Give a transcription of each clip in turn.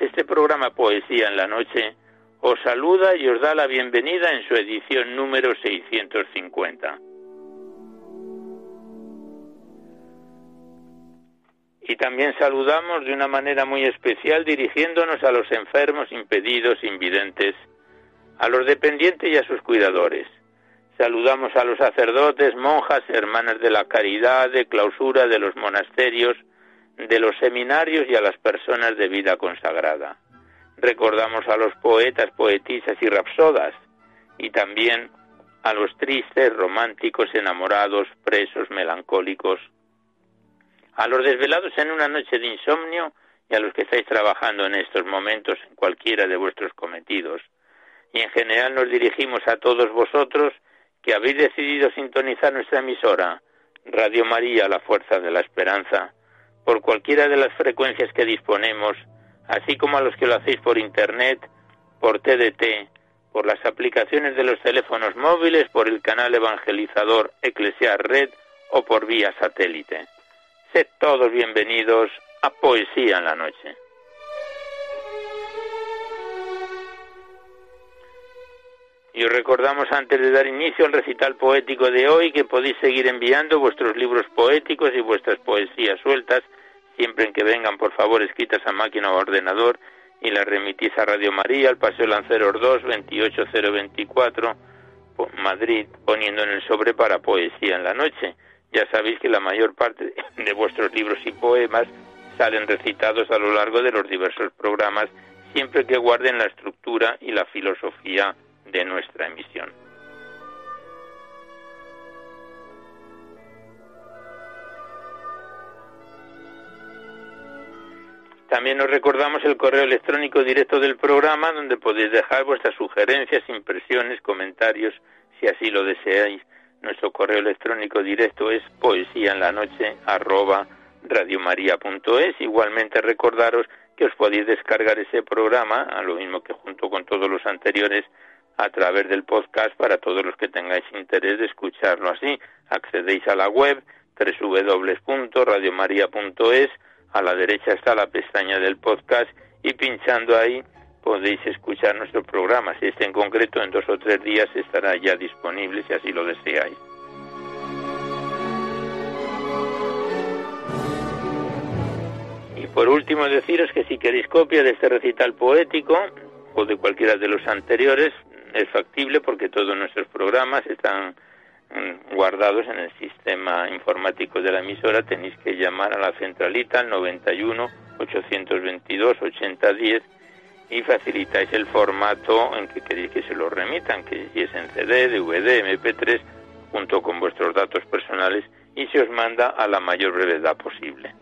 Este programa Poesía en la Noche os saluda y os da la bienvenida en su edición número 650. Y también saludamos de una manera muy especial dirigiéndonos a los enfermos, impedidos, invidentes, a los dependientes y a sus cuidadores Saludamos a los sacerdotes, monjas, hermanas de la caridad, de clausura de los monasterios, de los seminarios y a las personas de vida consagrada. Recordamos a los poetas, poetisas y rapsodas, y también a los tristes, románticos, enamorados, presos, melancólicos, a los desvelados en una noche de insomnio y a los que estáis trabajando en estos momentos en cualquiera de vuestros cometidos. Y en general nos dirigimos a todos vosotros que habéis decidido sintonizar nuestra emisora, Radio María, la Fuerza de la Esperanza, por cualquiera de las frecuencias que disponemos, así como a los que lo hacéis por Internet, por TDT, por las aplicaciones de los teléfonos móviles, por el canal evangelizador Eclesiar Red o por vía satélite. Sed todos bienvenidos a Poesía en la Noche. Y os recordamos antes de dar inicio al recital poético de hoy que podéis seguir enviando vuestros libros poéticos y vuestras poesías sueltas, siempre en que vengan por favor escritas a máquina o ordenador y las remitís a Radio María, al Paseo Lanceros 2, 28024, Madrid, poniendo en el sobre para poesía en la noche. Ya sabéis que la mayor parte de vuestros libros y poemas salen recitados a lo largo de los diversos programas, siempre que guarden la estructura y la filosofía de nuestra emisión. También os recordamos el correo electrónico directo del programa donde podéis dejar vuestras sugerencias, impresiones, comentarios, si así lo deseáis. Nuestro correo electrónico directo es poesía en la noche arroba Igualmente recordaros que os podéis descargar ese programa, a lo mismo que junto con todos los anteriores, a través del podcast para todos los que tengáis interés de escucharlo así. Accedéis a la web www.radiomaria.es, a la derecha está la pestaña del podcast y pinchando ahí podéis escuchar nuestro programa. Si este en concreto en dos o tres días estará ya disponible si así lo deseáis. Y por último deciros que si queréis copia de este recital poético o de cualquiera de los anteriores, es factible porque todos nuestros programas están guardados en el sistema informático de la emisora, tenéis que llamar a la centralita al 91 822 8010 y facilitáis el formato en que queréis que se lo remitan, que si es en CD, DVD, MP3, junto con vuestros datos personales y se os manda a la mayor brevedad posible.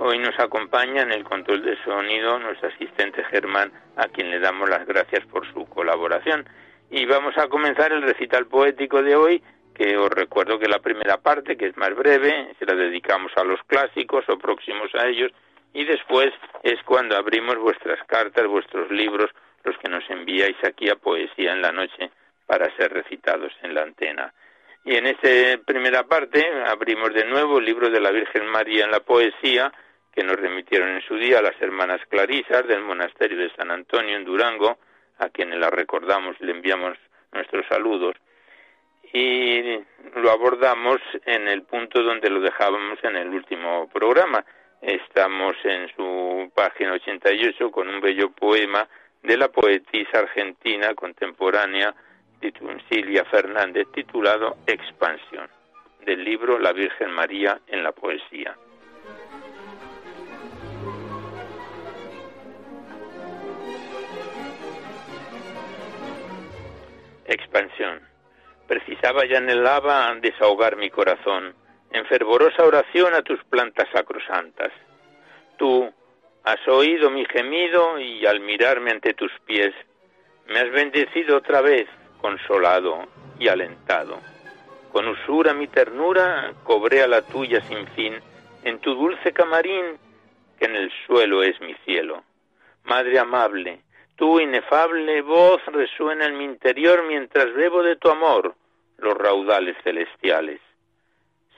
Hoy nos acompaña en el control de sonido nuestro asistente Germán, a quien le damos las gracias por su colaboración. Y vamos a comenzar el recital poético de hoy, que os recuerdo que la primera parte, que es más breve, se la dedicamos a los clásicos o próximos a ellos, y después es cuando abrimos vuestras cartas, vuestros libros, los que nos enviáis aquí a Poesía en la Noche para ser recitados en la antena. Y en esta primera parte abrimos de nuevo el libro de la Virgen María en la poesía, que nos remitieron en su día las hermanas Clarisas del monasterio de San Antonio en Durango, a quienes la recordamos y le enviamos nuestros saludos. Y lo abordamos en el punto donde lo dejábamos en el último programa. Estamos en su página 88 con un bello poema de la poetisa argentina contemporánea Silvia Fernández titulado Expansión, del libro La Virgen María en la poesía. Expansión. Precisaba y anhelaba desahogar mi corazón en fervorosa oración a tus plantas sacrosantas. Tú has oído mi gemido y al mirarme ante tus pies me has bendecido otra vez, consolado y alentado. Con usura mi ternura cobré a la tuya sin fin en tu dulce camarín que en el suelo es mi cielo. Madre amable, tu inefable voz resuena en mi interior mientras bebo de tu amor los raudales celestiales.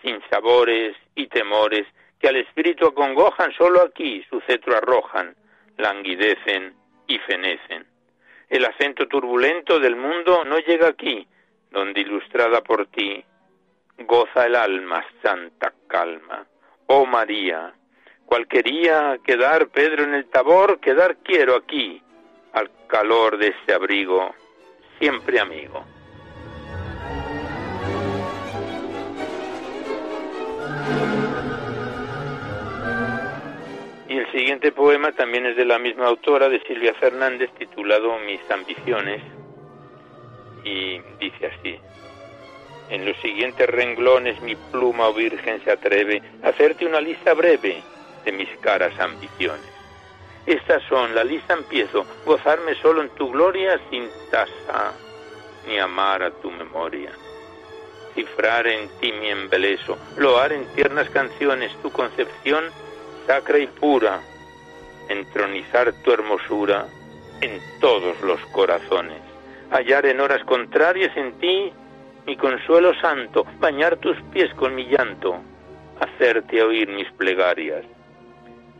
Sin sabores y temores que al espíritu acongojan, solo aquí su cetro arrojan, languidecen y fenecen. El acento turbulento del mundo no llega aquí, donde ilustrada por ti goza el alma santa calma. Oh María, cual quería quedar Pedro en el tabor, quedar quiero aquí, al calor de este abrigo, siempre amigo. Y el siguiente poema también es de la misma autora, de Silvia Fernández, titulado Mis ambiciones, y dice así. En los siguientes renglones mi pluma o virgen se atreve a hacerte una lista breve de mis caras ambiciones. Estas son, la lista empiezo, gozarme solo en tu gloria sin tasa, ni amar a tu memoria. Cifrar en ti mi embeleso, loar en tiernas canciones tu concepción sacra y pura, entronizar tu hermosura en todos los corazones, hallar en horas contrarias en ti mi consuelo santo, bañar tus pies con mi llanto, hacerte oír mis plegarias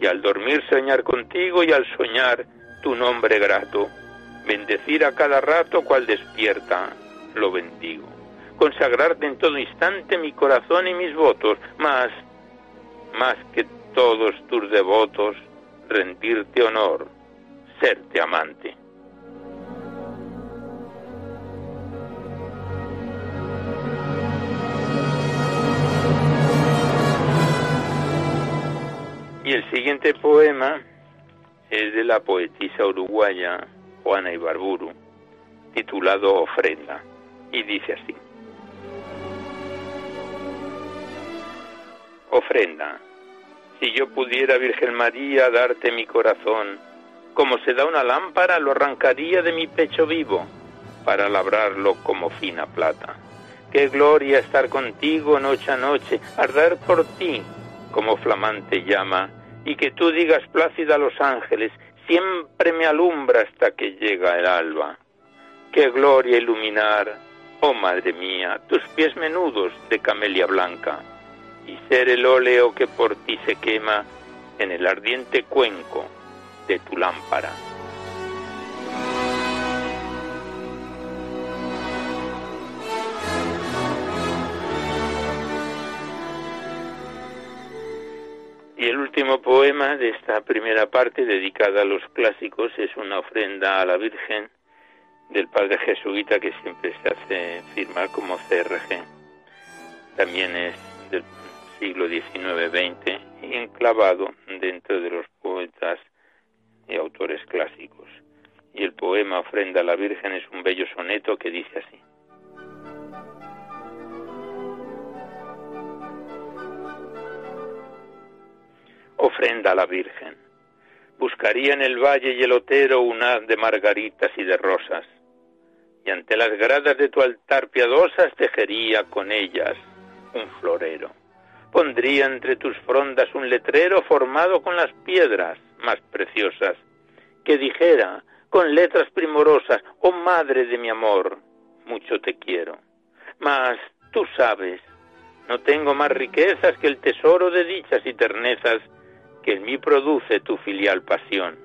y al dormir soñar contigo y al soñar tu nombre grato, bendecir a cada rato cual despierta, lo bendigo. Consagrarte en todo instante mi corazón y mis votos, más, más que todos tus devotos, rendirte honor, serte amante. Y el siguiente poema es de la poetisa uruguaya Juana Ibarburu, titulado Ofrenda, y dice así. Ofrenda, si yo pudiera, Virgen María, darte mi corazón, como se da una lámpara, lo arrancaría de mi pecho vivo, para labrarlo como fina plata. Qué gloria estar contigo noche a noche, arder por ti como flamante llama y que tú digas plácida a los ángeles, siempre me alumbra hasta que llega el alba. Qué gloria iluminar, oh Madre mía, tus pies menudos de camelia blanca, y ser el óleo que por ti se quema en el ardiente cuenco de tu lámpara. Y el último poema de esta primera parte, dedicada a los clásicos, es una ofrenda a la Virgen del padre jesuita que siempre se hace firmar como CRG. También es del siglo XIX-XX y enclavado dentro de los poetas y autores clásicos. Y el poema Ofrenda a la Virgen es un bello soneto que dice así. Ofrenda a la Virgen. Buscaría en el valle y el otero un haz de margaritas y de rosas, y ante las gradas de tu altar piadosas tejería con ellas un florero. Pondría entre tus frondas un letrero formado con las piedras más preciosas, que dijera con letras primorosas, oh madre de mi amor, mucho te quiero. Mas tú sabes, no tengo más riquezas que el tesoro de dichas y ternezas que en mí produce tu filial pasión.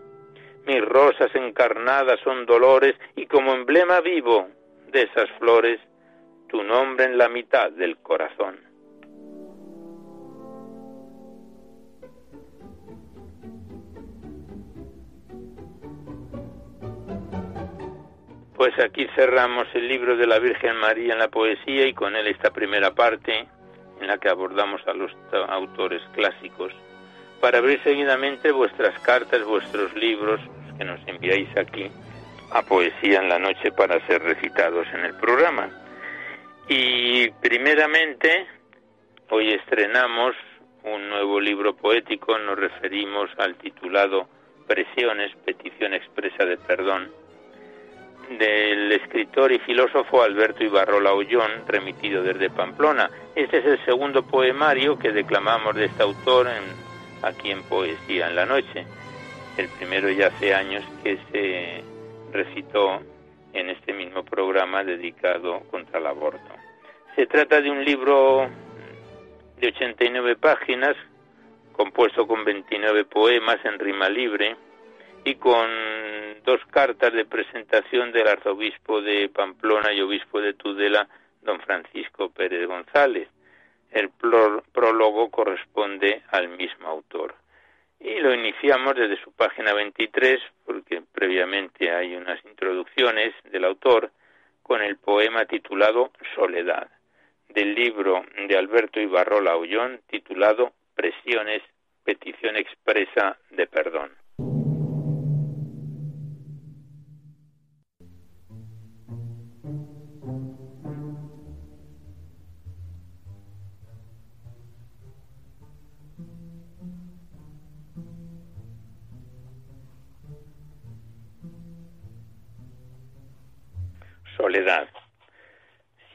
Mis rosas encarnadas son dolores y como emblema vivo de esas flores, tu nombre en la mitad del corazón. Pues aquí cerramos el libro de la Virgen María en la poesía y con él esta primera parte en la que abordamos a los autores clásicos para abrir seguidamente vuestras cartas, vuestros libros que nos enviáis aquí a poesía en la noche para ser recitados en el programa. Y primeramente, hoy estrenamos un nuevo libro poético, nos referimos al titulado Presiones, petición expresa de perdón, del escritor y filósofo Alberto Ibarrola Ollón, remitido desde Pamplona. Este es el segundo poemario que declamamos de este autor aquí en Poesía en la Noche. El primero ya hace años que se recitó en este mismo programa dedicado contra el aborto. Se trata de un libro de 89 páginas, compuesto con 29 poemas en rima libre y con dos cartas de presentación del arzobispo de Pamplona y obispo de Tudela, don Francisco Pérez González. El prólogo corresponde al mismo autor. Y lo iniciamos desde su página 23, porque previamente hay unas introducciones del autor, con el poema titulado Soledad del libro de Alberto Ibarrola Ullón titulado Presiones, petición expresa de perdón.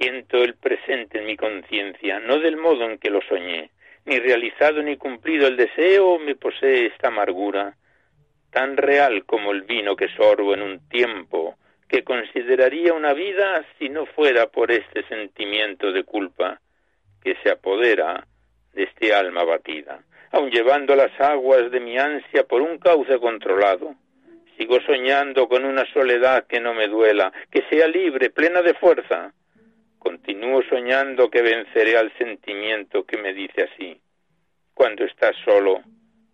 Siento el presente en mi conciencia, no del modo en que lo soñé, ni realizado ni cumplido el deseo me posee esta amargura, tan real como el vino que sorbo en un tiempo, que consideraría una vida si no fuera por este sentimiento de culpa que se apodera de este alma batida, aun llevando las aguas de mi ansia por un cauce controlado. Sigo soñando con una soledad que no me duela, que sea libre, plena de fuerza, Continúo soñando que venceré al sentimiento que me dice así. Cuando estás solo,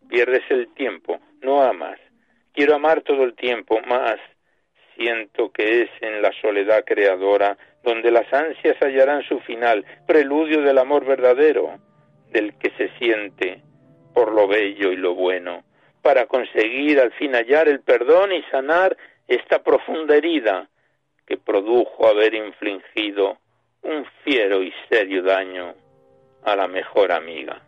pierdes el tiempo, no amas. Quiero amar todo el tiempo, más siento que es en la soledad creadora donde las ansias hallarán su final, preludio del amor verdadero, del que se siente por lo bello y lo bueno, para conseguir al fin hallar el perdón y sanar esta profunda herida que produjo haber infligido un fiero y serio daño a la mejor amiga.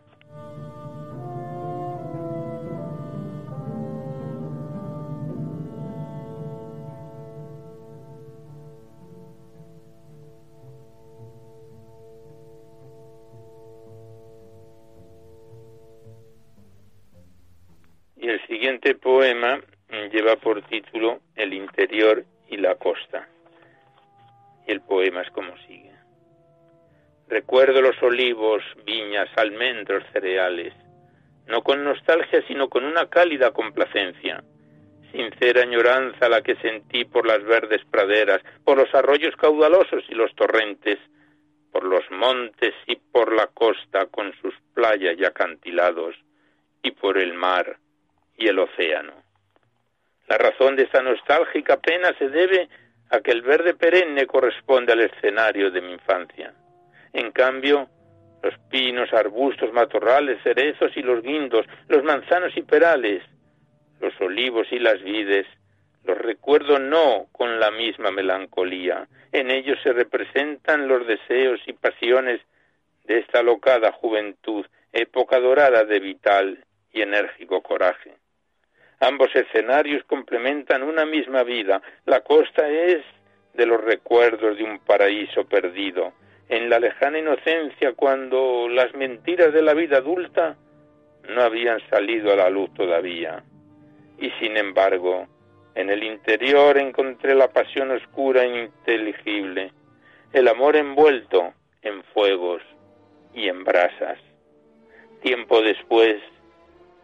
Y el siguiente poema lleva por título El interior y la costa. Y el poema es como sigue. Recuerdo los olivos, viñas, almendros, cereales, no con nostalgia, sino con una cálida complacencia. Sincera añoranza la que sentí por las verdes praderas, por los arroyos caudalosos y los torrentes, por los montes y por la costa con sus playas y acantilados, y por el mar y el océano. La razón de esta nostálgica pena se debe a que el verde perenne corresponde al escenario de mi infancia. En cambio, los pinos, arbustos, matorrales, cerezos y los guindos, los manzanos y perales, los olivos y las vides, los recuerdo no con la misma melancolía. En ellos se representan los deseos y pasiones de esta locada juventud, época dorada de vital y enérgico coraje. Ambos escenarios complementan una misma vida. La costa es de los recuerdos de un paraíso perdido, en la lejana inocencia cuando las mentiras de la vida adulta no habían salido a la luz todavía. Y sin embargo, en el interior encontré la pasión oscura e ininteligible, el amor envuelto en fuegos y en brasas. Tiempo después,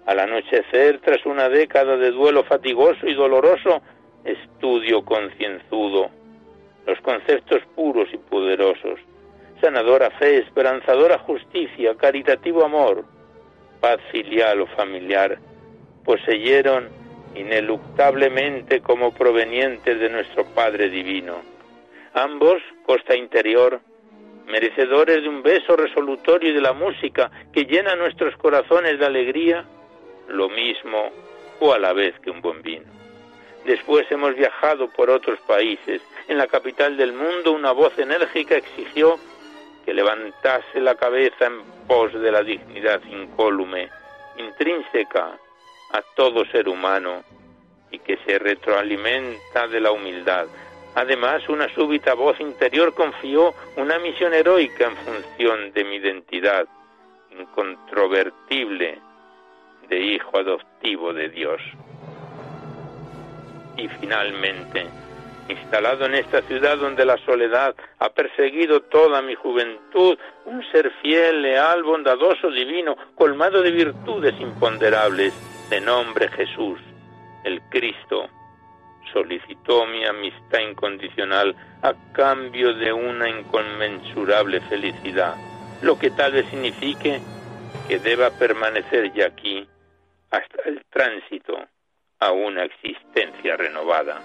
al anochecer, tras una década de duelo fatigoso y doloroso, estudio concienzudo los conceptos puros y poderosos sanadora fe, esperanzadora justicia, caritativo amor, paz filial o familiar, poseyeron ineluctablemente como provenientes de nuestro Padre Divino. Ambos, costa interior, merecedores de un beso resolutorio y de la música que llena nuestros corazones de alegría, lo mismo o a la vez que un buen vino. Después hemos viajado por otros países. En la capital del mundo una voz enérgica exigió que levantase la cabeza en pos de la dignidad incólume, intrínseca a todo ser humano y que se retroalimenta de la humildad. Además, una súbita voz interior confió una misión heroica en función de mi identidad incontrovertible de hijo adoptivo de Dios. Y finalmente, instalado en esta ciudad donde la soledad ha perseguido toda mi juventud, un ser fiel, leal, bondadoso, divino, colmado de virtudes imponderables, de nombre Jesús, el Cristo, solicitó mi amistad incondicional a cambio de una inconmensurable felicidad, lo que tal vez signifique que deba permanecer ya aquí hasta el tránsito a una existencia renovada.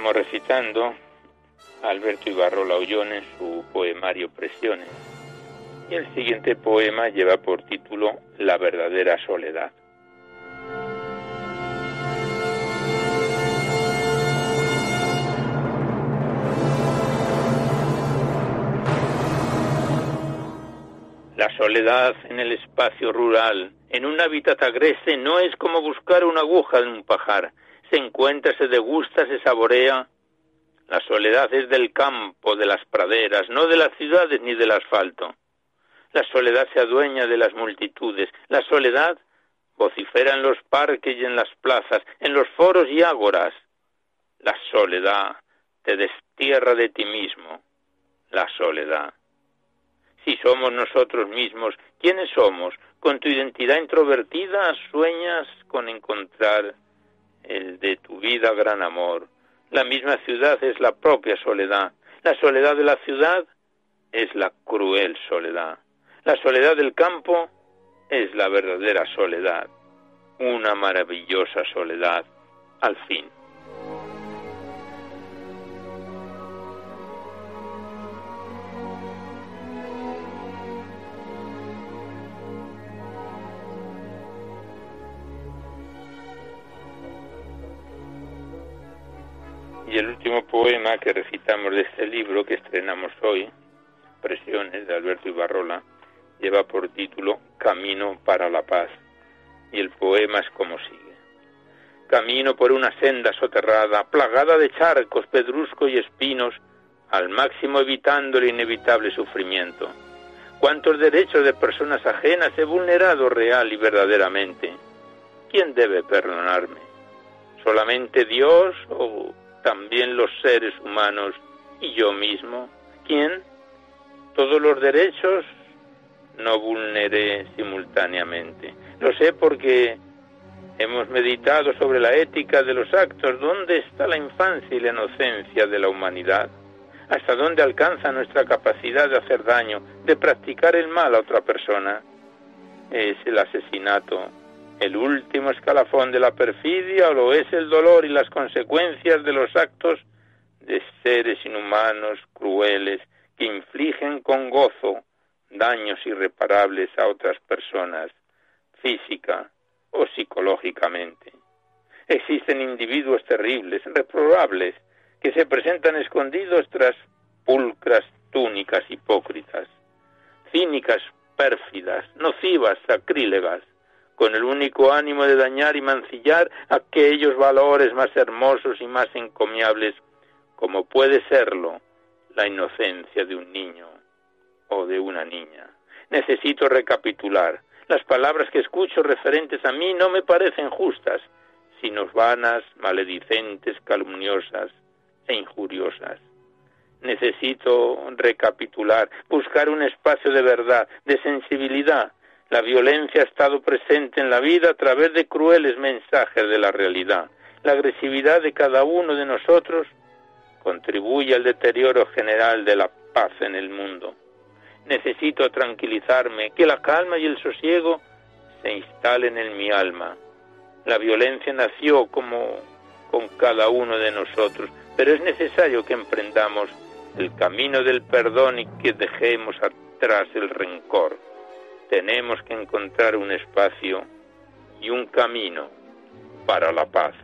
Estamos recitando Alberto Ibarrola Ollones su poemario Presiones y el siguiente poema lleva por título La verdadera soledad. La soledad en el espacio rural, en un hábitat agreste, no es como buscar una aguja en un pajar. Se encuentra, se degusta, se saborea. La soledad es del campo, de las praderas, no de las ciudades ni del asfalto. La soledad se adueña de las multitudes. La soledad vocifera en los parques y en las plazas, en los foros y ágoras. La soledad te destierra de ti mismo. La soledad. Si somos nosotros mismos, ¿quiénes somos? Con tu identidad introvertida sueñas con encontrar el de tu vida gran amor. La misma ciudad es la propia soledad. La soledad de la ciudad es la cruel soledad. La soledad del campo es la verdadera soledad, una maravillosa soledad al fin. Último poema que recitamos de este libro que estrenamos hoy, Presiones de Alberto Ibarrola, lleva por título Camino para la paz y el poema es como sigue. Camino por una senda soterrada, plagada de charcos, pedrusco y espinos, al máximo evitando el inevitable sufrimiento. ¿Cuántos derechos de personas ajenas he vulnerado real y verdaderamente? ¿Quién debe perdonarme? ¿Solamente Dios o también los seres humanos y yo mismo? ¿Quién? Todos los derechos no vulneré simultáneamente. Lo sé porque hemos meditado sobre la ética de los actos, dónde está la infancia y la inocencia de la humanidad, hasta dónde alcanza nuestra capacidad de hacer daño, de practicar el mal a otra persona. ¿Es el asesinato el último escalafón de la perfidia lo es el dolor y las consecuencias de los actos de seres inhumanos, crueles, que infligen con gozo daños irreparables a otras personas, física o psicológicamente. Existen individuos terribles, reprobables, que se presentan escondidos tras pulcras túnicas hipócritas, cínicas, pérfidas, nocivas, sacrílegas, con el único ánimo de dañar y mancillar aquellos valores más hermosos y más encomiables como puede serlo la inocencia de un niño o de una niña. Necesito recapitular. Las palabras que escucho referentes a mí no me parecen justas, sino vanas, maledicentes, calumniosas e injuriosas. Necesito recapitular, buscar un espacio de verdad, de sensibilidad. La violencia ha estado presente en la vida a través de crueles mensajes de la realidad. La agresividad de cada uno de nosotros contribuye al deterioro general de la paz en el mundo. Necesito tranquilizarme, que la calma y el sosiego se instalen en mi alma. La violencia nació como con cada uno de nosotros, pero es necesario que emprendamos el camino del perdón y que dejemos atrás el rencor. Tenemos que encontrar un espacio y un camino para la paz.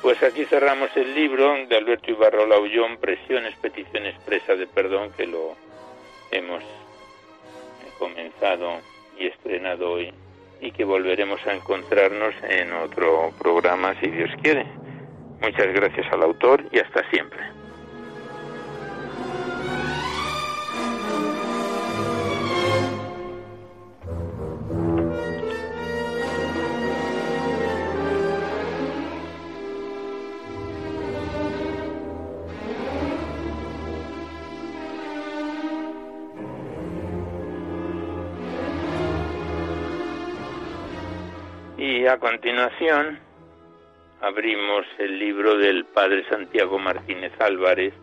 Pues aquí cerramos el libro de Alberto Ibarra Laullón, Presiones, Petición Expresa de Perdón, que lo hemos comenzado y estrenado hoy y que volveremos a encontrarnos en otro programa si Dios quiere. Muchas gracias al autor y hasta siempre. A continuación abrimos el libro del padre Santiago Martínez Álvarez,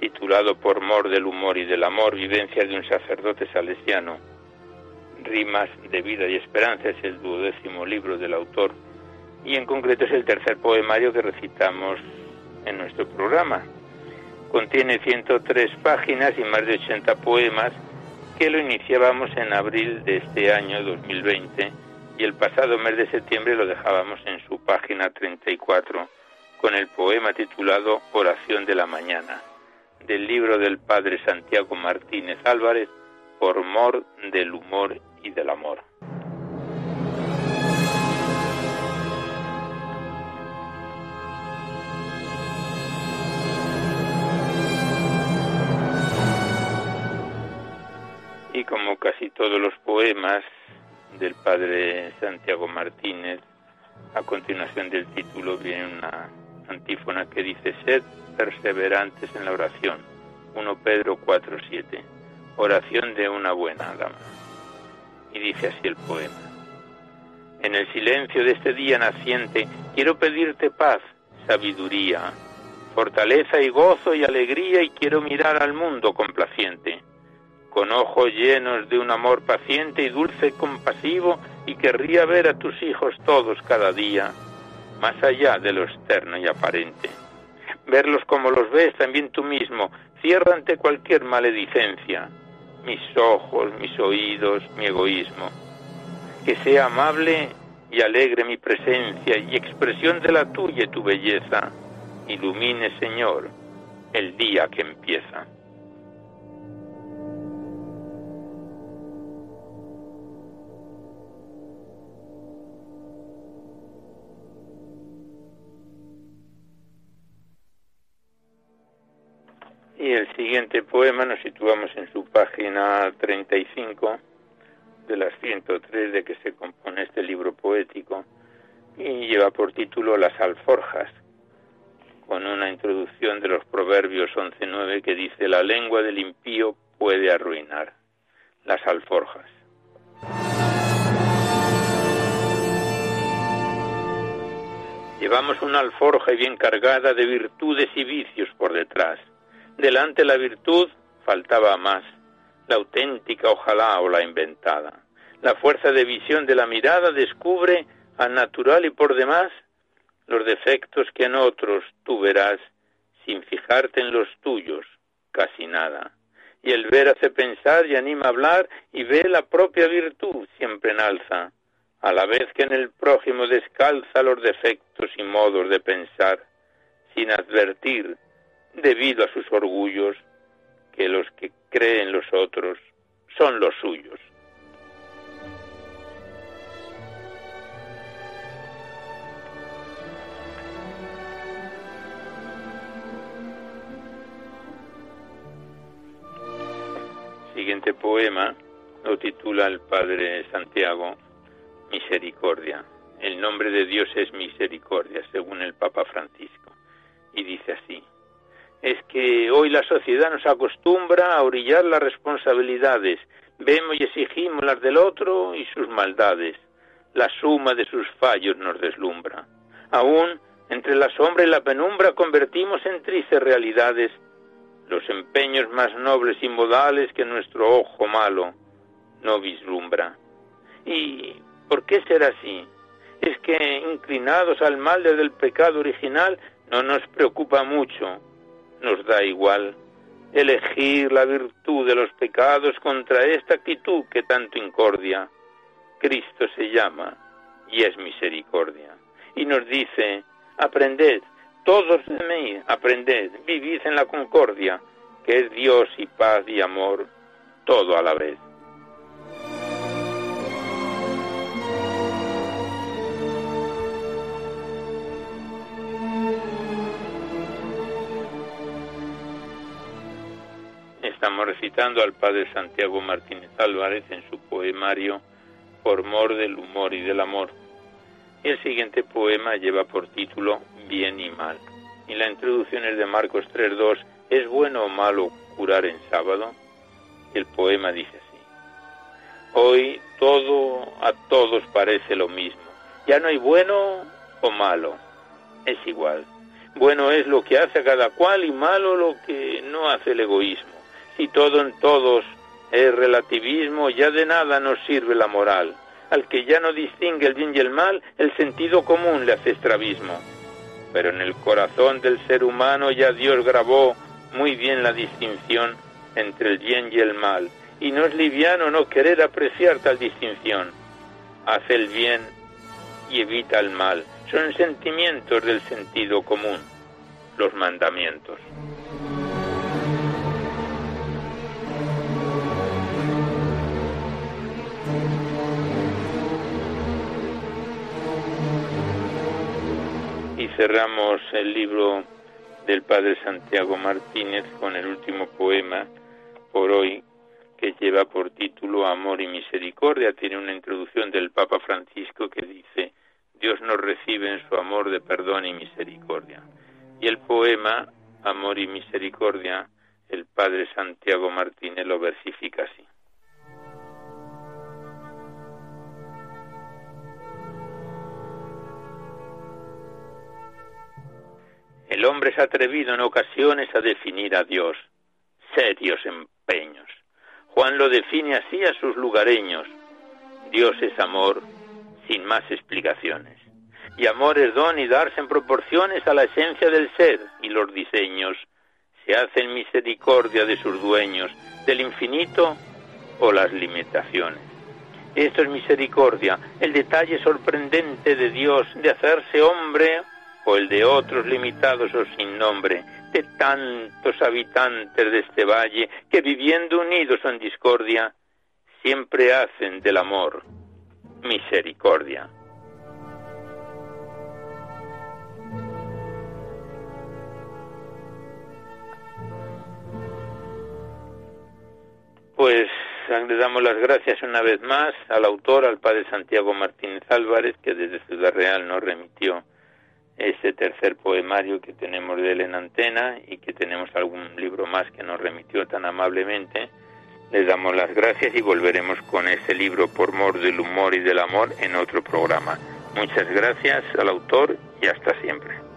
titulado Por mor del humor y del amor, vivencias de un sacerdote salesiano. Rimas de vida y esperanza es el duodécimo libro del autor y en concreto es el tercer poemario que recitamos en nuestro programa. Contiene 103 páginas y más de 80 poemas que lo iniciábamos en abril de este año 2020 y el pasado mes de septiembre lo dejábamos en su página 34 con el poema titulado Oración de la Mañana, del libro del padre Santiago Martínez Álvarez, Por mor del humor y del amor. Y como casi todos los poemas, del padre Santiago Martínez. A continuación del título viene una antífona que dice, sed perseverantes en la oración. 1 Pedro 4.7. Oración de una buena dama. Y dice así el poema. En el silencio de este día naciente, quiero pedirte paz, sabiduría, fortaleza y gozo y alegría y quiero mirar al mundo complaciente con ojos llenos de un amor paciente y dulce y compasivo, y querría ver a tus hijos todos cada día, más allá de lo externo y aparente. Verlos como los ves también tú mismo, cierra ante cualquier maledicencia, mis ojos, mis oídos, mi egoísmo. Que sea amable y alegre mi presencia y expresión de la tuya y tu belleza. Ilumine, Señor, el día que empieza. Y el siguiente poema nos situamos en su página 35 de las 103 de que se compone este libro poético y lleva por título Las alforjas, con una introducción de los Proverbios 11.9 que dice La lengua del impío puede arruinar las alforjas. Llevamos una alforja bien cargada de virtudes y vicios por detrás Delante la virtud faltaba más, la auténtica ojalá o la inventada. La fuerza de visión de la mirada descubre al natural y por demás los defectos que en otros tú verás sin fijarte en los tuyos, casi nada. Y el ver hace pensar y anima a hablar y ve la propia virtud siempre en alza, a la vez que en el prójimo descalza los defectos y modos de pensar, sin advertir debido a sus orgullos, que los que creen los otros son los suyos. Siguiente poema lo titula el Padre Santiago, Misericordia. El nombre de Dios es misericordia, según el Papa Francisco. Y dice así, es que hoy la sociedad nos acostumbra a orillar las responsabilidades, vemos y exigimos las del otro y sus maldades. La suma de sus fallos nos deslumbra. Aún Entre la sombra y la penumbra convertimos en tristes realidades los empeños más nobles y modales que nuestro ojo malo no vislumbra. ¿Y por qué será así? Es que inclinados al mal desde el pecado original no nos preocupa mucho, nos da igual elegir la virtud de los pecados contra esta actitud que tanto incordia. Cristo se llama y es misericordia. Y nos dice, aprended, todos de mí, aprended, vivid en la concordia, que es Dios y paz y amor, todo a la vez. Estamos recitando al padre Santiago Martínez Álvarez en su poemario Por mor del humor y del amor. El siguiente poema lleva por título Bien y mal. Y la introducción es de Marcos 3.2, ¿es bueno o malo curar en sábado? El poema dice así, hoy todo a todos parece lo mismo, ya no hay bueno o malo, es igual. Bueno es lo que hace a cada cual y malo lo que no hace el egoísmo si todo en todos es relativismo, ya de nada nos sirve la moral. Al que ya no distingue el bien y el mal, el sentido común le hace estrabismo. Pero en el corazón del ser humano ya Dios grabó muy bien la distinción entre el bien y el mal, y no es liviano no querer apreciar tal distinción. Hace el bien y evita el mal. Son sentimientos del sentido común, los mandamientos. Cerramos el libro del Padre Santiago Martínez con el último poema por hoy que lleva por título Amor y Misericordia. Tiene una introducción del Papa Francisco que dice, Dios nos recibe en su amor de perdón y misericordia. Y el poema Amor y Misericordia, el Padre Santiago Martínez lo versifica así. El hombre es atrevido en ocasiones a definir a Dios. Serios empeños. Juan lo define así a sus lugareños. Dios es amor, sin más explicaciones. Y amor es don y darse en proporciones a la esencia del ser, y los diseños se hacen misericordia de sus dueños, del infinito o las limitaciones. Esto es misericordia, el detalle sorprendente de Dios de hacerse hombre o el de otros limitados o sin nombre, de tantos habitantes de este valle que viviendo unidos en discordia, siempre hacen del amor misericordia. Pues le damos las gracias una vez más al autor, al padre Santiago Martínez Álvarez, que desde Ciudad Real nos remitió ese tercer poemario que tenemos de él en antena y que tenemos algún libro más que nos remitió tan amablemente. Les damos las gracias y volveremos con ese libro por mor del humor y del amor en otro programa. Muchas gracias al autor y hasta siempre.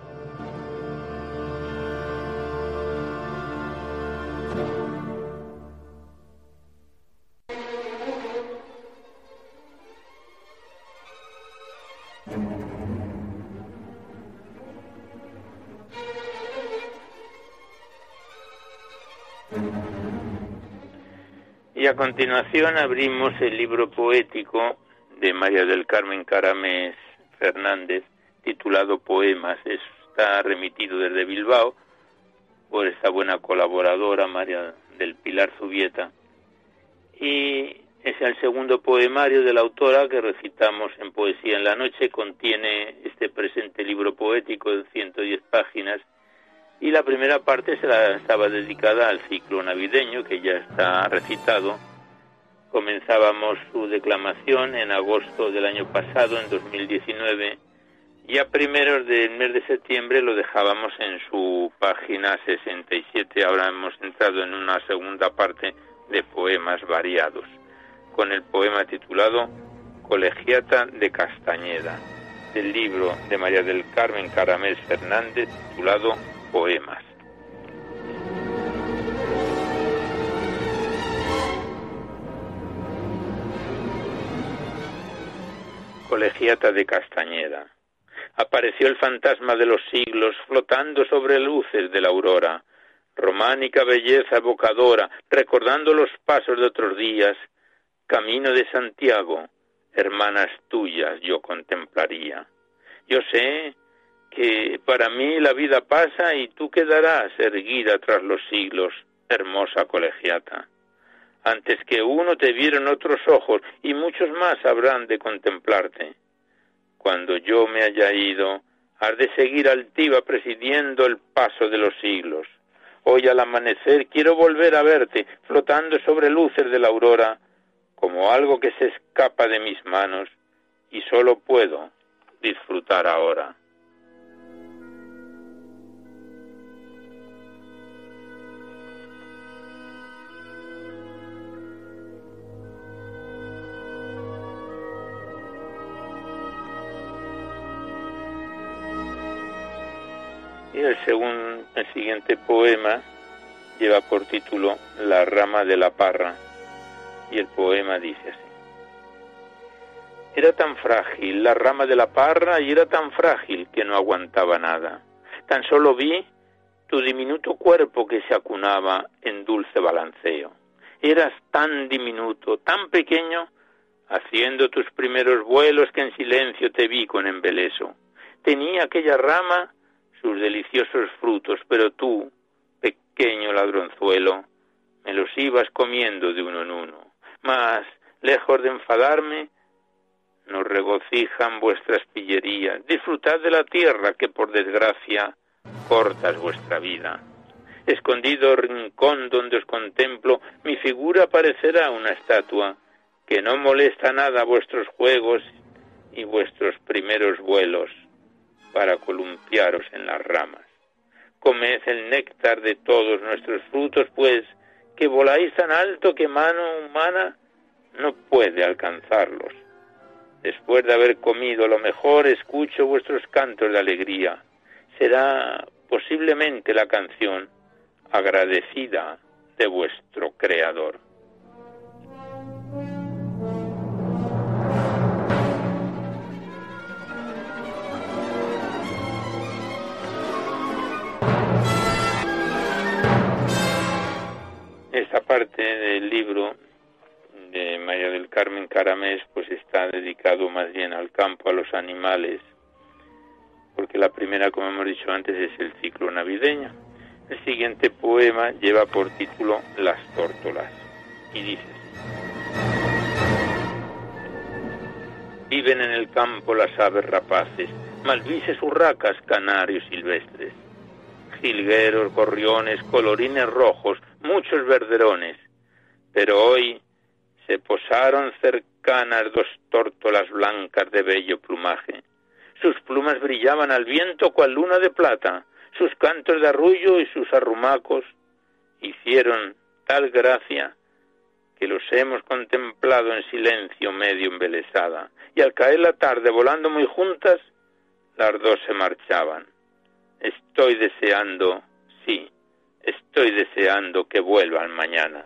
A continuación abrimos el libro poético de María del Carmen Caramés Fernández, titulado Poemas. Está remitido desde Bilbao por esta buena colaboradora María del Pilar Zubieta. Y es el segundo poemario de la autora que recitamos en Poesía en la Noche. Contiene este presente libro poético de 110 páginas y la primera parte se estaba dedicada al ciclo navideño que ya está recitado. Comenzábamos su declamación en agosto del año pasado, en 2019, y a primeros del mes de septiembre lo dejábamos en su página 67. Ahora hemos entrado en una segunda parte de poemas variados, con el poema titulado Colegiata de Castañeda. del libro de María del Carmen Caramés Fernández titulado Poemas. Colegiata de Castañeda. Apareció el fantasma de los siglos flotando sobre luces de la aurora, románica belleza evocadora, recordando los pasos de otros días, camino de Santiago, hermanas tuyas yo contemplaría. Yo sé que para mí la vida pasa y tú quedarás erguida tras los siglos, hermosa colegiata. Antes que uno te vieron otros ojos y muchos más habrán de contemplarte. Cuando yo me haya ido, has de seguir altiva presidiendo el paso de los siglos. Hoy al amanecer quiero volver a verte, flotando sobre luces de la aurora, como algo que se escapa de mis manos y solo puedo disfrutar ahora. Y el, segundo, el siguiente poema lleva por título La rama de la parra y el poema dice así. Era tan frágil la rama de la parra y era tan frágil que no aguantaba nada. Tan solo vi tu diminuto cuerpo que se acunaba en dulce balanceo. Eras tan diminuto, tan pequeño, haciendo tus primeros vuelos que en silencio te vi con embeleso. Tenía aquella rama sus deliciosos frutos, pero tú, pequeño ladronzuelo, me los ibas comiendo de uno en uno mas, lejos de enfadarme, nos regocijan vuestras pillerías. Disfrutad de la tierra que por desgracia cortas vuestra vida. Escondido rincón donde os contemplo, mi figura parecerá una estatua que no molesta nada vuestros juegos y vuestros primeros vuelos para columpiaros en las ramas. Comed el néctar de todos nuestros frutos, pues que voláis tan alto que mano humana no puede alcanzarlos. Después de haber comido lo mejor, escucho vuestros cantos de alegría. Será posiblemente la canción agradecida de vuestro Creador. Esta parte del libro de María del Carmen Caramés pues está dedicado más bien al campo, a los animales, porque la primera, como hemos dicho antes, es el ciclo navideño. El siguiente poema lleva por título Las tórtolas y dice Viven en el campo las aves rapaces, malvises urracas, canarios silvestres jilgueros, gorriones, colorines rojos, muchos verderones. Pero hoy se posaron cercanas dos tórtolas blancas de bello plumaje. Sus plumas brillaban al viento cual luna de plata, sus cantos de arrullo y sus arrumacos hicieron tal gracia que los hemos contemplado en silencio medio embelesada, y al caer la tarde volando muy juntas, las dos se marchaban. Estoy deseando, sí, estoy deseando que vuelvan mañana.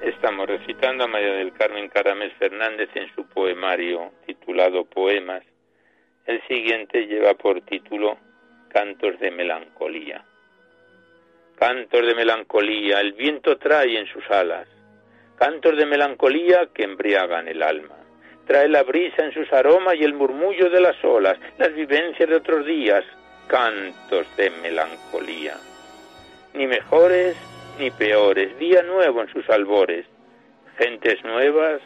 Estamos recitando a María del Carmen Caramés Fernández en su poemario titulado Poemas. El siguiente lleva por título Cantos de Melancolía. Cantos de melancolía, el viento trae en sus alas cantos de melancolía que embriagan el alma. Trae la brisa en sus aromas y el murmullo de las olas, las vivencias de otros días, cantos de melancolía. Ni mejores ni peores, día nuevo en sus albores, gentes nuevas,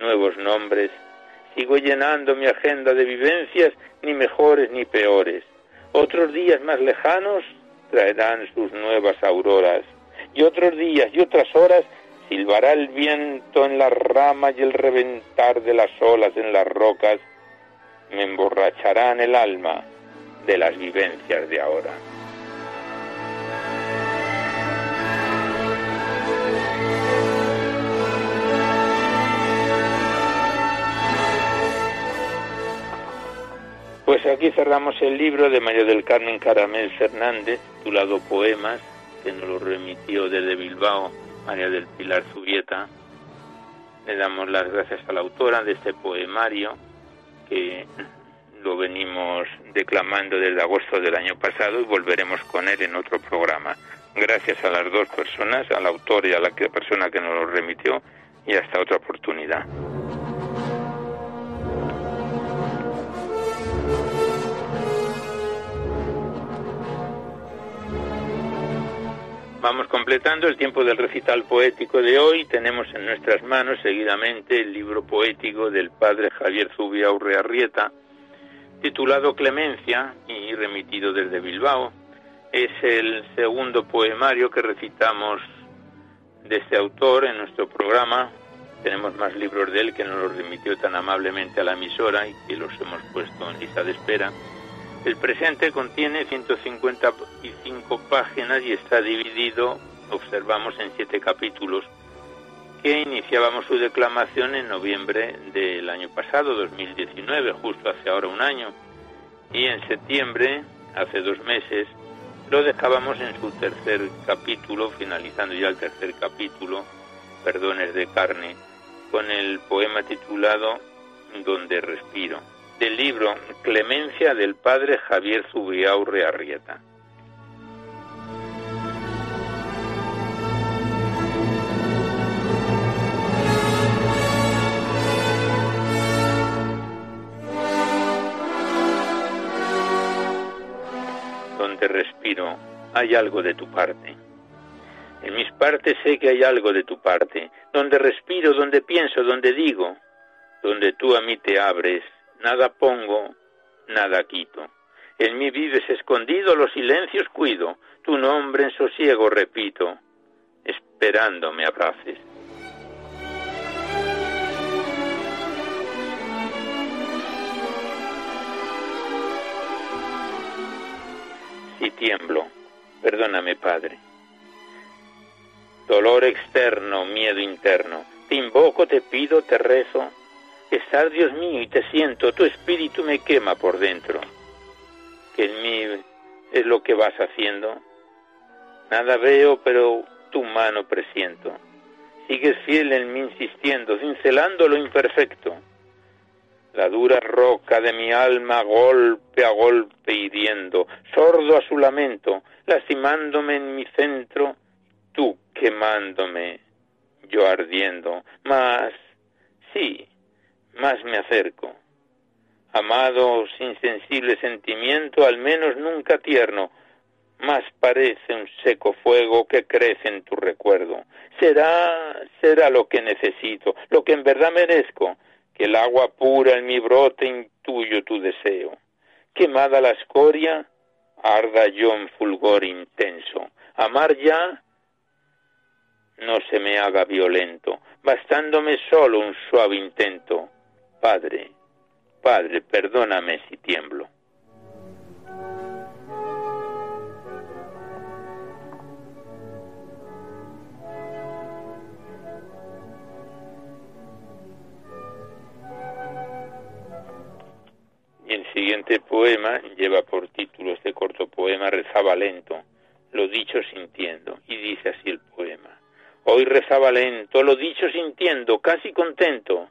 nuevos nombres. Sigo llenando mi agenda de vivencias, ni mejores ni peores. Otros días más lejanos traerán sus nuevas auroras, y otros días y otras horas silbará el viento en las ramas y el reventar de las olas en las rocas me emborracharán el alma de las vivencias de ahora. Pues aquí cerramos el libro de María del Carmen Caramel Fernández, titulado Poemas, que nos lo remitió desde Bilbao María del Pilar Zubieta. Le damos las gracias a la autora de este poemario que lo venimos declamando desde agosto del año pasado y volveremos con él en otro programa. Gracias a las dos personas, al autor y a la persona que nos lo remitió y hasta otra oportunidad. Vamos completando el tiempo del recital poético de hoy. Tenemos en nuestras manos seguidamente el libro poético del padre Javier Zubia Urrearrieta, titulado Clemencia y remitido desde Bilbao. Es el segundo poemario que recitamos de este autor en nuestro programa. Tenemos más libros de él que nos los remitió tan amablemente a la emisora y que los hemos puesto en lista de espera. El presente contiene 155 páginas y está dividido, observamos, en siete capítulos que iniciábamos su declamación en noviembre del año pasado, 2019, justo hace ahora un año, y en septiembre, hace dos meses, lo dejábamos en su tercer capítulo, finalizando ya el tercer capítulo, Perdones de carne, con el poema titulado Donde respiro, del libro Clemencia del padre Javier Zubiaurre Arrieta. Donde respiro, hay algo de tu parte en mis partes sé que hay algo de tu parte, donde respiro, donde pienso, donde digo, donde tú a mí te abres, nada pongo, nada quito. En mí vives escondido, los silencios cuido, tu nombre en sosiego repito, esperando me abraces. Si tiemblo, perdóname, Padre dolor externo, miedo interno. Te invoco, te pido, te rezo. Estás Dios mío y te siento, tu espíritu me quema por dentro. Que en mí es lo que vas haciendo. Nada veo, pero tu mano presiento. Sigues fiel en mí insistiendo, cincelando lo imperfecto. La dura roca de mi alma golpe a golpe hiriendo, sordo a su lamento, lastimándome en mi centro, tú quemándome, yo ardiendo, más, sí, más me acerco. Amado, sin sensible sentimiento, al menos nunca tierno, más parece un seco fuego que crece en tu recuerdo. Será, será lo que necesito, lo que en verdad merezco, que el agua pura en mi brote intuyo tu deseo. Quemada la escoria, arda yo en fulgor intenso. Amar ya no se me haga violento, bastándome solo un suave intento. Padre, Padre, perdóname si tiemblo. Y el siguiente poema lleva por título este corto poema Rezaba lento, lo dicho sintiendo, y dice así el poema. Hoy rezaba lento, lo dicho sintiendo, casi contento,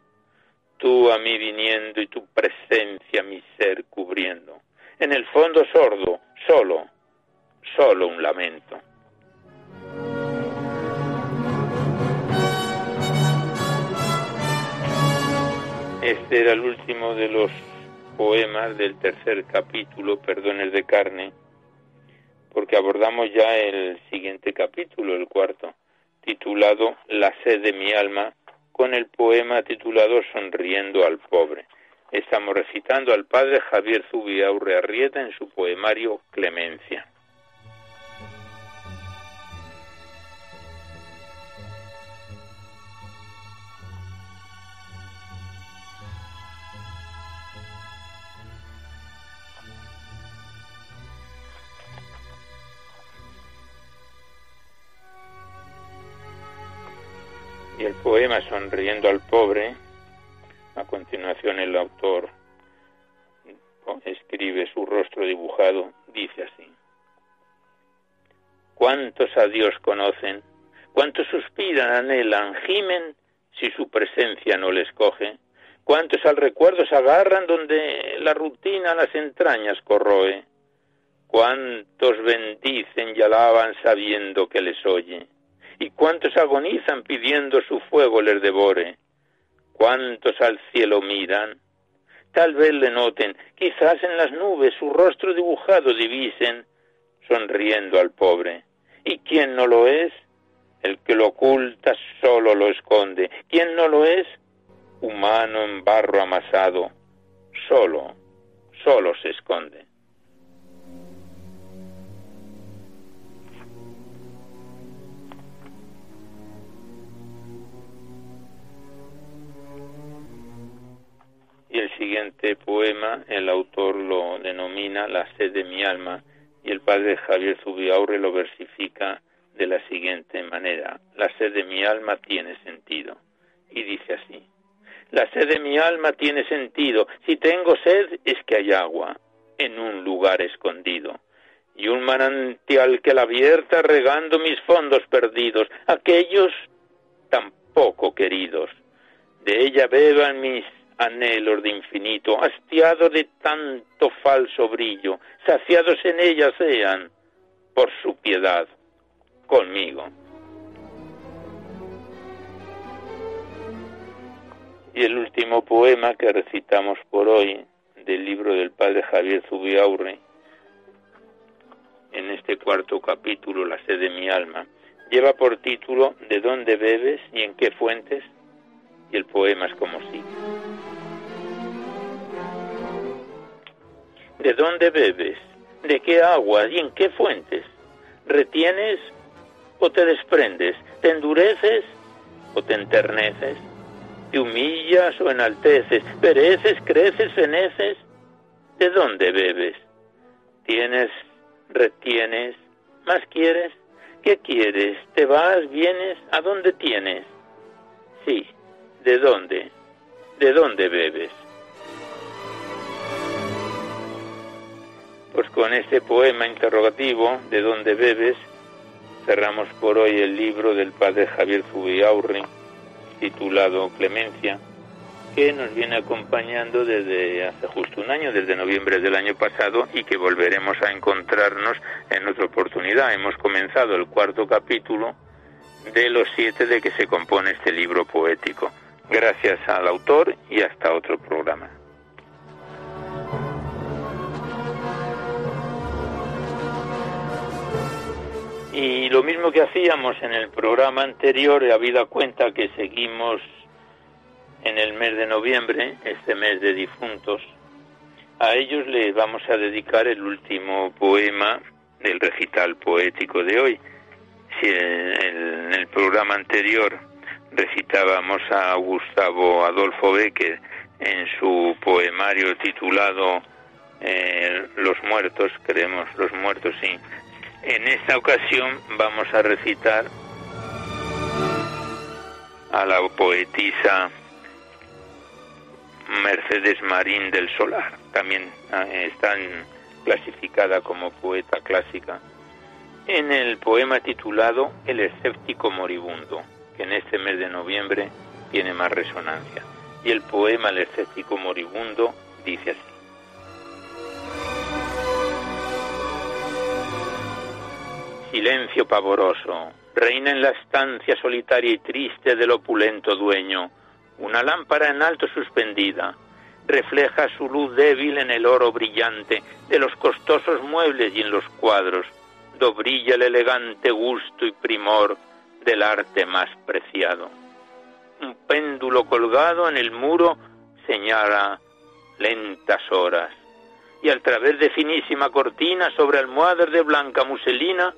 tú a mí viniendo y tu presencia mi ser cubriendo. En el fondo sordo, solo, solo un lamento. Este era el último de los poemas del tercer capítulo, Perdones de carne, porque abordamos ya el siguiente capítulo, el cuarto titulado La sed de mi alma, con el poema titulado Sonriendo al pobre. Estamos recitando al padre Javier Zubiaurre Arrieta en su poemario Clemencia. Poema Sonriendo al pobre, a continuación el autor escribe su rostro dibujado, dice así. ¿Cuántos a Dios conocen? ¿Cuántos suspiran, anhelan, gimen si su presencia no les coge? ¿Cuántos al recuerdo se agarran donde la rutina las entrañas corroe? ¿Cuántos bendicen y alaban sabiendo que les oye? ¿Y cuántos agonizan pidiendo su fuego les devore? ¿Cuántos al cielo miran? Tal vez le noten, quizás en las nubes su rostro dibujado divisen, sonriendo al pobre. ¿Y quién no lo es? El que lo oculta solo lo esconde. ¿Quién no lo es? Humano en barro amasado, solo, solo se esconde. El siguiente poema, el autor lo denomina La sed de mi alma y el padre Javier Zubiaurre lo versifica de la siguiente manera. La sed de mi alma tiene sentido. Y dice así. La sed de mi alma tiene sentido. Si tengo sed es que hay agua en un lugar escondido. Y un manantial que la vierta regando mis fondos perdidos, aquellos tan poco queridos. De ella beban mis anhelos de infinito, hastiados de tanto falso brillo, saciados en ella sean por su piedad conmigo. Y el último poema que recitamos por hoy del libro del padre Javier Zubiaurre, en este cuarto capítulo, La sed de mi alma, lleva por título ¿De dónde bebes y en qué fuentes? Y el poema es como sigue. ¿De dónde bebes? ¿De qué agua y en qué fuentes? ¿Retienes o te desprendes? ¿Te endureces o te enterneces? ¿Te humillas o enalteces? ¿Pereces, creces, feneces? ¿De dónde bebes? ¿Tienes, retienes? ¿Más quieres? ¿Qué quieres? ¿Te vas, vienes? ¿A dónde tienes? Sí, ¿de dónde? ¿De dónde bebes? Pues con este poema interrogativo, ¿de dónde bebes? Cerramos por hoy el libro del padre Javier Zubiaurri, titulado Clemencia, que nos viene acompañando desde hace justo un año, desde noviembre del año pasado, y que volveremos a encontrarnos en otra oportunidad. Hemos comenzado el cuarto capítulo de los siete de que se compone este libro poético. Gracias al autor y hasta otro programa. Y lo mismo que hacíamos en el programa anterior, habida cuenta que seguimos en el mes de noviembre, este mes de difuntos, a ellos les vamos a dedicar el último poema del recital poético de hoy. Si en el programa anterior recitábamos a Gustavo Adolfo Becker en su poemario titulado eh, Los muertos, creemos, los muertos, sí, en esta ocasión vamos a recitar a la poetisa Mercedes Marín del Solar. También ah, está clasificada como poeta clásica. En el poema titulado El escéptico moribundo, que en este mes de noviembre tiene más resonancia. Y el poema El escéptico moribundo dice así. Silencio pavoroso. Reina en la estancia solitaria y triste del opulento dueño. Una lámpara en alto suspendida. Refleja su luz débil en el oro brillante de los costosos muebles y en los cuadros. Do brilla el elegante gusto y primor del arte más preciado. Un péndulo colgado en el muro señala lentas horas. Y al través de finísima cortina sobre almohadas de blanca muselina,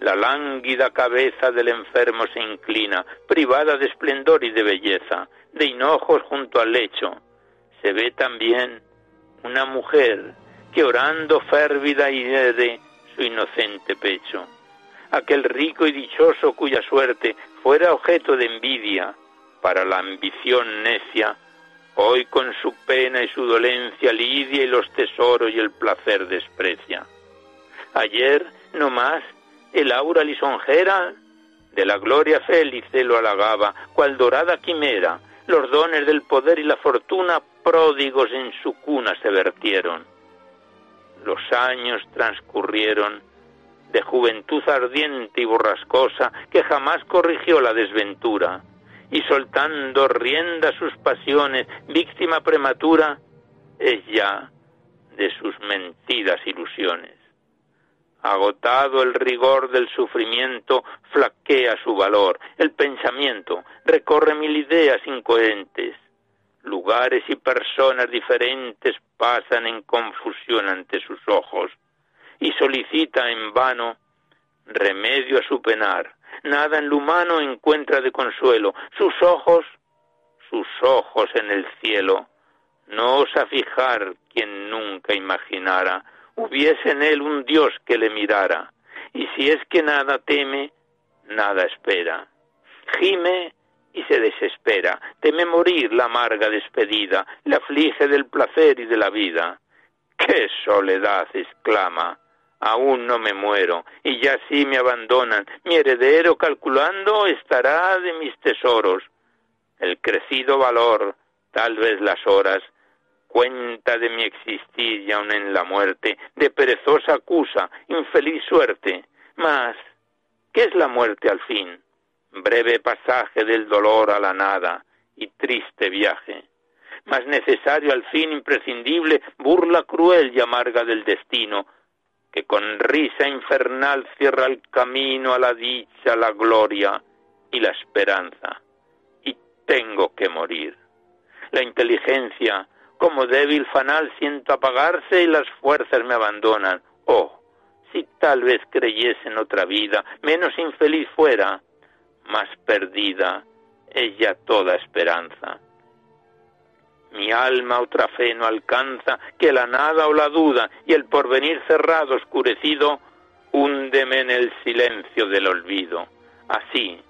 la lánguida cabeza del enfermo se inclina, privada de esplendor y de belleza, de hinojos junto al lecho. Se ve también una mujer que orando férvida hiede su inocente pecho. Aquel rico y dichoso cuya suerte fuera objeto de envidia para la ambición necia, Hoy con su pena y su dolencia lidia y los tesoros y el placer desprecia. Ayer, no más, el aura lisonjera de la gloria feliz lo halagaba, cual dorada quimera, los dones del poder y la fortuna pródigos en su cuna se vertieron. Los años transcurrieron de juventud ardiente y borrascosa que jamás corrigió la desventura, y soltando rienda sus pasiones, víctima prematura, es ya de sus mentidas ilusiones. Agotado el rigor del sufrimiento, flaquea su valor. El pensamiento recorre mil ideas incoherentes. Lugares y personas diferentes pasan en confusión ante sus ojos y solicita en vano remedio a su penar. Nada en lo humano encuentra de consuelo. Sus ojos, sus ojos en el cielo, no osa fijar quien nunca imaginara hubiese en él un Dios que le mirara, y si es que nada teme, nada espera. Gime y se desespera, teme morir la amarga despedida, le aflige del placer y de la vida. ¡Qué soledad! exclama. Aún no me muero, y ya sí me abandonan. Mi heredero calculando estará de mis tesoros. El crecido valor, tal vez las horas, cuenta de mi existir y aun en la muerte, de perezosa acusa, infeliz suerte. Mas, ¿qué es la muerte al fin? Breve pasaje del dolor a la nada y triste viaje. Más necesario al fin imprescindible, burla cruel y amarga del destino, que con risa infernal cierra el camino a la dicha, la gloria y la esperanza. Y tengo que morir. La inteligencia, como débil fanal siento apagarse y las fuerzas me abandonan. Oh, si tal vez creyese en otra vida, menos infeliz fuera, más perdida es ya toda esperanza. Mi alma otra fe no alcanza que la nada o la duda y el porvenir cerrado, oscurecido, húndeme en el silencio del olvido. Así,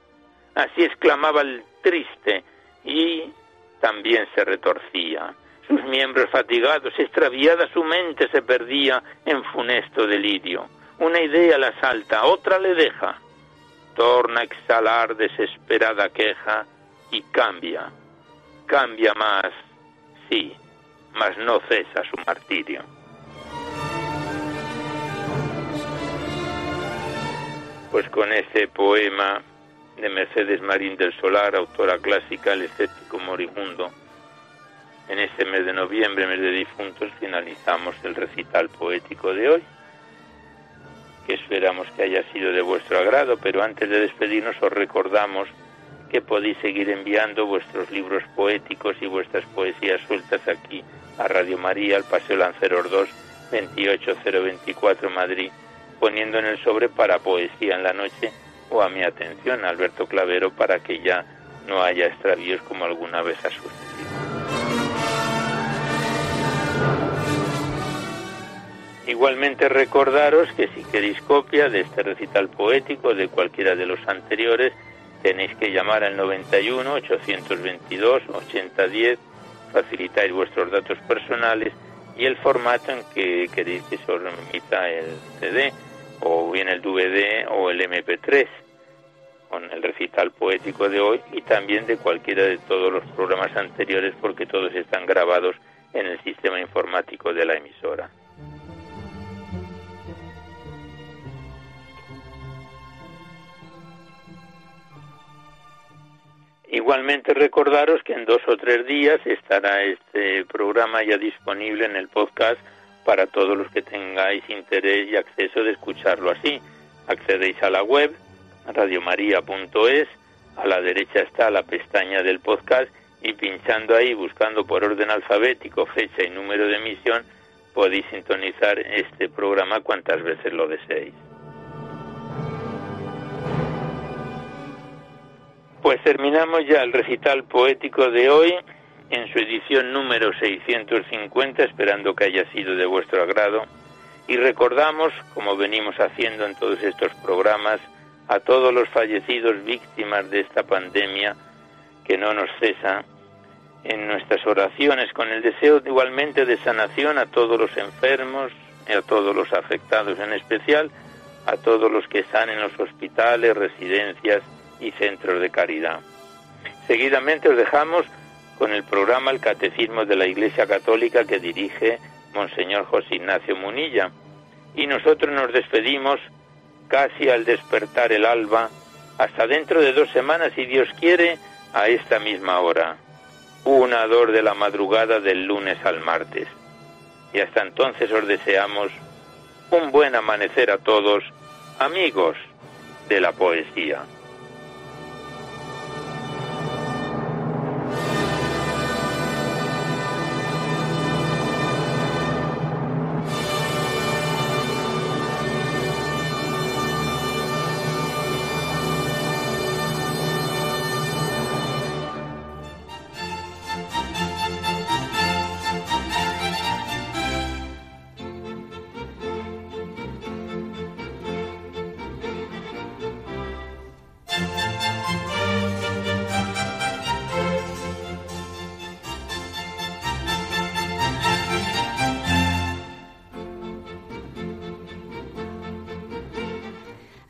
así exclamaba el triste y también se retorcía sus miembros fatigados, extraviada su mente se perdía en funesto delirio. Una idea la salta, otra le deja. Torna a exhalar desesperada queja y cambia. Cambia más, sí, mas no cesa su martirio. Pues con este poema de Mercedes Marín del Solar, autora clásica, el escéptico moribundo, en este mes de noviembre, mes de difuntos, finalizamos el recital poético de hoy, que esperamos que haya sido de vuestro agrado, pero antes de despedirnos os recordamos que podéis seguir enviando vuestros libros poéticos y vuestras poesías sueltas aquí a Radio María, al Paseo Lanceros 2, 28024 Madrid, poniendo en el sobre para poesía en la noche o a mi atención, Alberto Clavero, para que ya no haya extravíos como alguna vez ha sucedido. Igualmente recordaros que si queréis copia de este recital poético de cualquiera de los anteriores, tenéis que llamar al 91 822 8010, facilitáis vuestros datos personales y el formato en que queréis que se os remita el CD, o bien el DVD o el MP3, con el recital poético de hoy y también de cualquiera de todos los programas anteriores, porque todos están grabados en el sistema informático de la emisora. Igualmente recordaros que en dos o tres días estará este programa ya disponible en el podcast para todos los que tengáis interés y acceso de escucharlo así. Accedéis a la web radiomaria.es, a la derecha está la pestaña del podcast y pinchando ahí, buscando por orden alfabético, fecha y número de emisión, podéis sintonizar este programa cuantas veces lo deseéis. Pues terminamos ya el recital poético de hoy en su edición número 650, esperando que haya sido de vuestro agrado. Y recordamos, como venimos haciendo en todos estos programas, a todos los fallecidos víctimas de esta pandemia que no nos cesa en nuestras oraciones con el deseo igualmente de sanación a todos los enfermos y a todos los afectados, en especial a todos los que están en los hospitales, residencias y centros de caridad. Seguidamente os dejamos con el programa El Catecismo de la Iglesia Católica que dirige Monseñor José Ignacio Munilla. Y nosotros nos despedimos casi al despertar el alba, hasta dentro de dos semanas, si Dios quiere, a esta misma hora. Una dor de la madrugada del lunes al martes. Y hasta entonces os deseamos un buen amanecer a todos, amigos de la poesía.